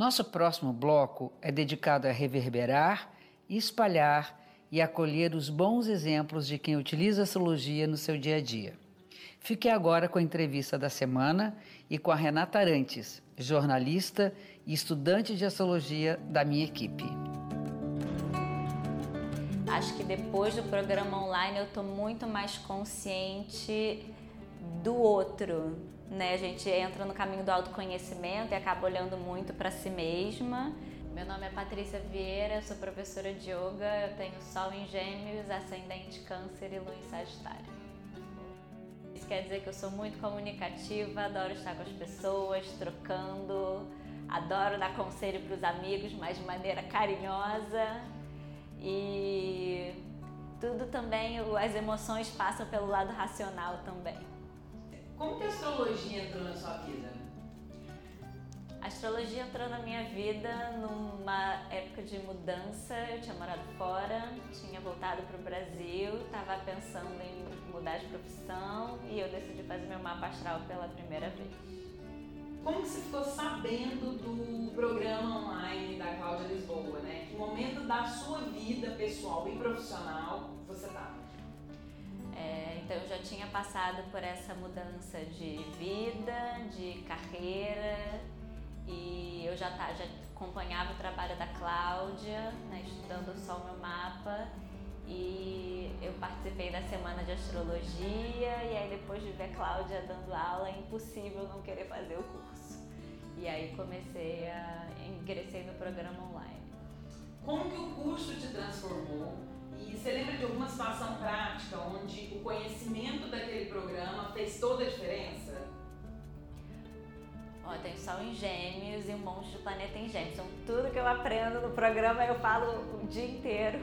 Nosso próximo bloco é dedicado a reverberar, espalhar e acolher os bons exemplos de quem utiliza a astrologia no seu dia a dia. Fique agora com a entrevista da semana e com a Renata Arantes, jornalista e estudante de astrologia da minha equipe. Acho que depois do programa online eu estou muito mais consciente do outro, né? A gente entra no caminho do autoconhecimento e acaba olhando muito para si mesma. Meu nome é Patrícia Vieira, sou professora de yoga, eu tenho Sol em Gêmeos, Ascendente Câncer e Lua em Sagitário. Isso quer dizer que eu sou muito comunicativa, adoro estar com as pessoas, trocando, adoro dar conselho para os amigos, mas de maneira carinhosa e tudo também, as emoções passam pelo lado racional também. Como que a astrologia entrou na sua vida? A astrologia entrou na minha vida numa época de mudança. Eu tinha morado fora, tinha voltado para o Brasil, estava pensando em mudar de profissão e eu decidi fazer meu mapa astral pela primeira vez. Como que você ficou sabendo do programa online da Cláudia Lisboa, né? Que momento da sua vida pessoal e profissional você estava? Então eu já tinha passado por essa mudança de vida, de carreira e eu já, tá, já acompanhava o trabalho da Cláudia, né, estudando só o meu mapa e eu participei da semana de astrologia e aí depois de ver a Cláudia dando aula, é impossível não querer fazer o curso. E aí comecei a ingressei no programa online. Como que o curso te transformou? E você lembra de alguma situação prática onde o conhecimento daquele programa fez toda a diferença? Ó, tem Sol em Gêmeos e um monte de planeta em Gêmeos. Então, tudo que eu aprendo no programa eu falo o dia inteiro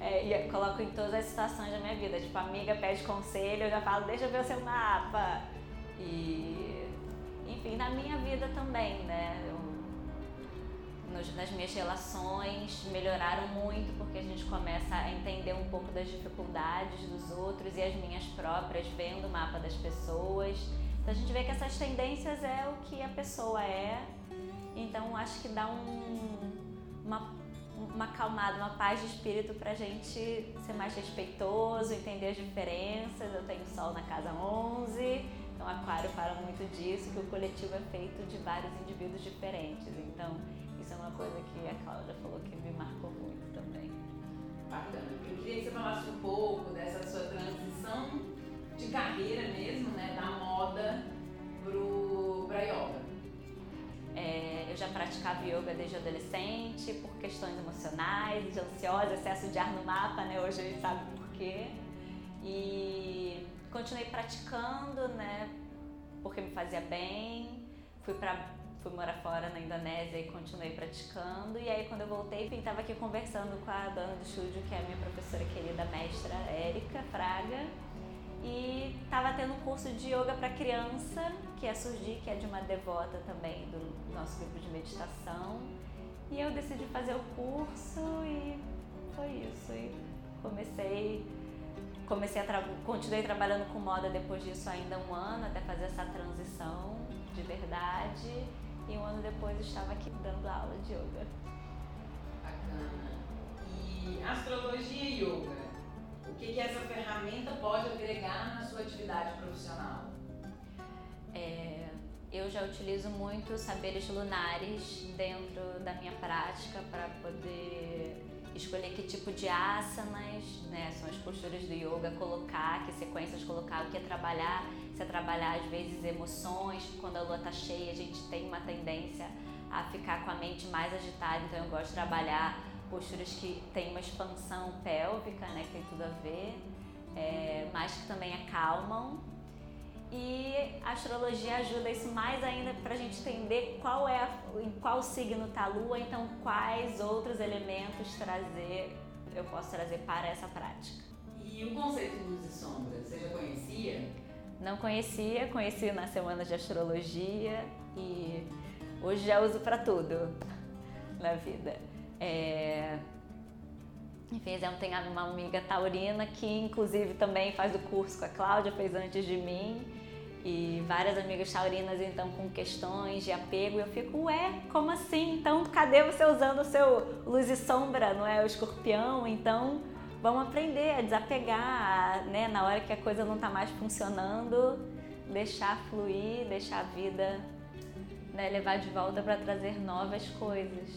é, e coloco em todas as situações da minha vida. Tipo, amiga pede conselho, eu já falo, deixa eu ver o seu mapa. E, enfim, na minha vida também, né? Eu, nos, nas minhas relações melhoraram muito porque a gente começa a entender um pouco das dificuldades dos outros e as minhas próprias, vendo o mapa das pessoas. Então a gente vê que essas tendências é o que a pessoa é. Então acho que dá um, uma uma acalmada, uma paz de espírito para a gente ser mais respeitoso, entender as diferenças. Eu tenho Sol na casa 11, então Aquário fala muito disso, que o coletivo é feito de vários indivíduos diferentes. Então, isso é uma coisa que a Cláudia falou que me marcou muito também. Bacana. Eu queria que você falasse um pouco dessa sua transição de carreira mesmo, né, da moda para yoga. É, eu já praticava yoga desde adolescente por questões emocionais, de ansiosa, excesso de ar no mapa, né? Hoje a gente sabe por quê. E continuei praticando, né? Porque me fazia bem. Fui para fui morar fora na Indonésia e continuei praticando. E aí quando eu voltei, estava aqui conversando com a dona do estúdio, que é a minha professora querida mestra Érica Fraga e estava tendo um curso de yoga para criança, que é Surgir, que é de uma devota também do nosso grupo de meditação. E eu decidi fazer o curso e foi isso. E comecei, comecei a tra continuei trabalhando com moda depois disso ainda um ano, até fazer essa transição de verdade. E um ano depois estava aqui dando aula de yoga. Bacana. E astrologia e yoga? O que, que essa ferramenta pode agregar na sua atividade profissional? É, eu já utilizo muito saberes lunares dentro da minha prática para poder escolher que tipo de asanas, posturas do yoga, colocar, que sequências colocar, o que é trabalhar, se é trabalhar às vezes emoções, quando a lua está cheia a gente tem uma tendência a ficar com a mente mais agitada, então eu gosto de trabalhar posturas que têm uma expansão pélvica, né, que tem tudo a ver, é, mas que também acalmam. e a astrologia ajuda isso mais ainda para a gente entender qual é a, em qual signo está a lua, então quais outros elementos trazer eu posso trazer para essa prática. E o conceito de luz e sombra, você já conhecia? Não conhecia, conheci na semana de astrologia e hoje já uso para tudo na vida. É... Enfim, eu tenho uma amiga taurina que inclusive também faz o curso com a Cláudia, fez antes de mim. E várias amigas taurinas então com questões de apego, eu fico, ué, como assim? Então cadê você usando o seu luz e sombra, não é? O escorpião, então vamos aprender a desapegar, né? Na hora que a coisa não está mais funcionando, deixar fluir, deixar a vida né, levar de volta para trazer novas coisas.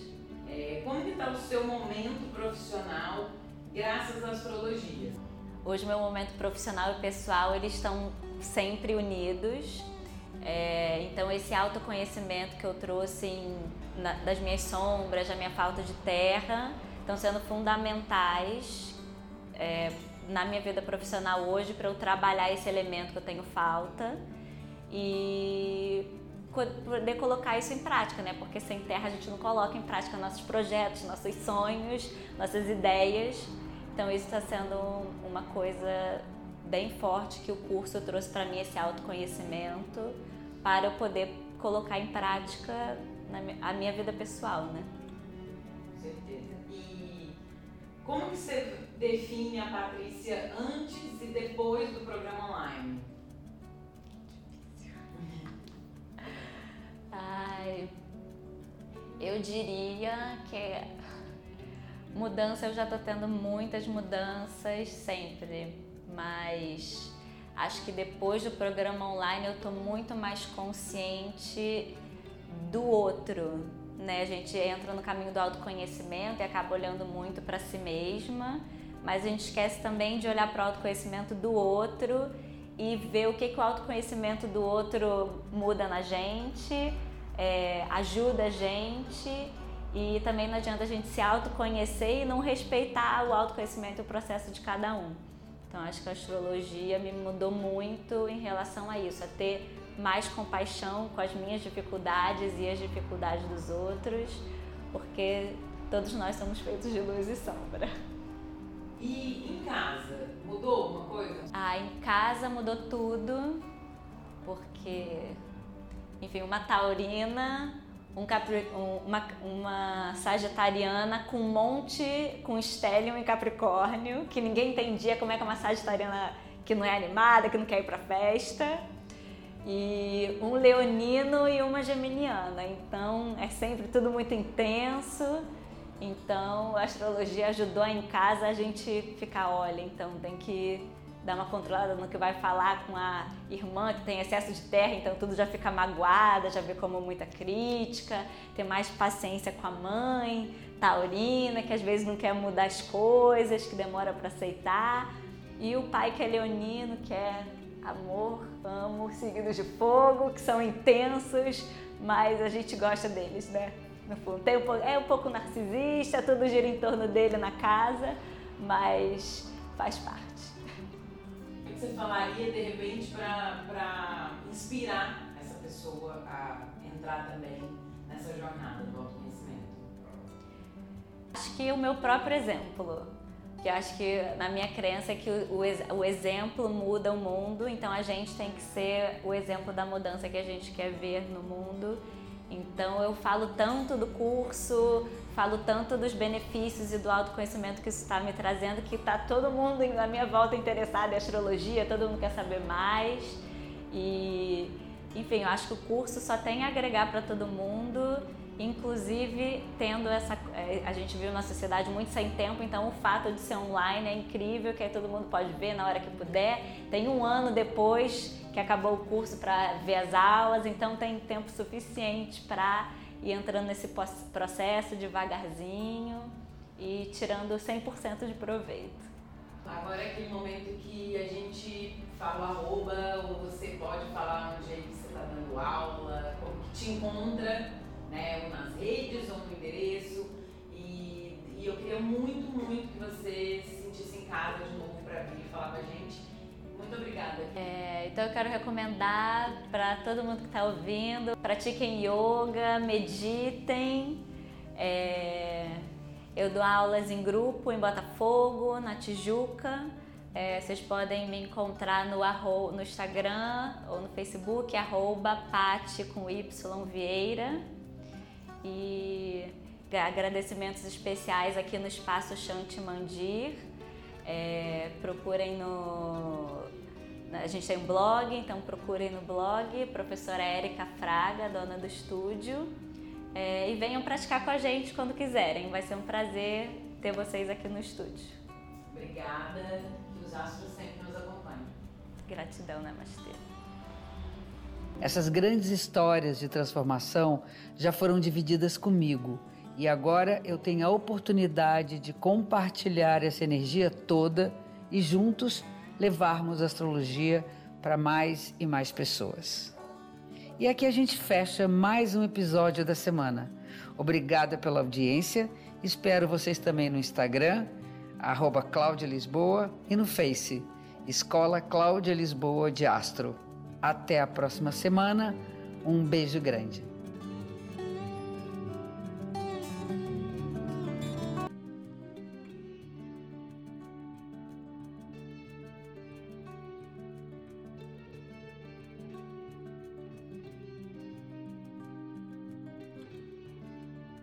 É, como que está o seu momento profissional graças à astrologia? Hoje meu momento profissional e pessoal eles estão sempre unidos. É, então esse autoconhecimento que eu trouxe em, na, das minhas sombras, da minha falta de terra, estão sendo fundamentais é, na minha vida profissional hoje para eu trabalhar esse elemento que eu tenho falta e poder colocar isso em prática, né? Porque sem terra a gente não coloca em prática nossos projetos, nossos sonhos, nossas ideias. Então isso está sendo uma coisa bem forte que o curso trouxe para mim esse autoconhecimento para eu poder colocar em prática na a minha vida pessoal, né? Com certeza. Como que você define a Patrícia antes e depois do programa online? Ai, eu diria que mudança eu já estou tendo muitas mudanças sempre mas acho que depois do programa online eu estou muito mais consciente do outro, né? A gente entra no caminho do autoconhecimento e acaba olhando muito para si mesma, mas a gente esquece também de olhar para o autoconhecimento do outro e ver o que, que o autoconhecimento do outro muda na gente, é, ajuda a gente e também não adianta a gente se autoconhecer e não respeitar o autoconhecimento e o processo de cada um. Então acho que a astrologia me mudou muito em relação a isso, a ter mais compaixão com as minhas dificuldades e as dificuldades dos outros, porque todos nós somos feitos de luz e sombra. E em casa, mudou alguma coisa? Ah, em casa mudou tudo, porque, enfim, uma taurina um Capri, uma, uma sagitariana com um monte, com Stellium e Capricórnio, que ninguém entendia como é que uma sagitariana que não é animada, que não quer ir pra festa. E um leonino e uma geminiana. Então é sempre tudo muito intenso. Então a astrologia ajudou em casa a gente ficar, olha, então tem que dar uma controlada no que vai falar com a irmã que tem excesso de terra, então tudo já fica magoada, já vê como muita crítica, ter mais paciência com a mãe, taurina, que às vezes não quer mudar as coisas, que demora para aceitar, e o pai que é leonino, que é amor, amo, signos de fogo, que são intensos, mas a gente gosta deles, né? No fundo, tem um, é um pouco narcisista, tudo gira em torno dele na casa, mas faz parte que você falaria de repente para inspirar essa pessoa a entrar também nessa jornada do autoconhecimento? Acho que o meu próprio exemplo. Que acho que na minha crença é que o, o, o exemplo muda o mundo, então a gente tem que ser o exemplo da mudança que a gente quer ver no mundo. Então eu falo tanto do curso, falo tanto dos benefícios e do autoconhecimento que isso está me trazendo, que está todo mundo na minha volta interessado em astrologia, todo mundo quer saber mais. E, enfim, eu acho que o curso só tem a agregar para todo mundo, inclusive tendo essa. É, a gente vive uma sociedade muito sem tempo, então o fato de ser online é incrível, que aí todo mundo pode ver na hora que puder. Tem um ano depois que acabou o curso para ver as aulas, então tem tempo suficiente para e entrando nesse processo devagarzinho e tirando 100% de proveito. Agora é aquele momento que a gente fala arroba, ou você pode falar onde é que você está dando aula, como que te encontra, né, ou nas redes ou no endereço. E, e eu queria muito, muito que você se sentisse em casa de novo para vir falar com a gente. Muito obrigada. É, então eu quero recomendar para todo mundo que está ouvindo, pratiquem yoga, meditem. É, eu dou aulas em grupo em Botafogo, na Tijuca. É, vocês podem me encontrar no, arro, no Instagram ou no Facebook, arroba Pati com Y Vieira. E agradecimentos especiais aqui no Espaço Chante Mandir. É, procurem no. A gente tem um blog, então procurem no blog, professora Érica Fraga, dona do estúdio. É, e venham praticar com a gente quando quiserem. Vai ser um prazer ter vocês aqui no estúdio. Obrigada astros sempre nos acompanham. Gratidão, Namastê. Essas grandes histórias de transformação já foram divididas comigo e agora eu tenho a oportunidade de compartilhar essa energia toda e juntos levarmos a astrologia para mais e mais pessoas. E aqui a gente fecha mais um episódio da semana. Obrigada pela audiência. Espero vocês também no Instagram arroba Cláudia Lisboa e no Face, Escola Cláudia Lisboa de Astro. Até a próxima semana, um beijo grande.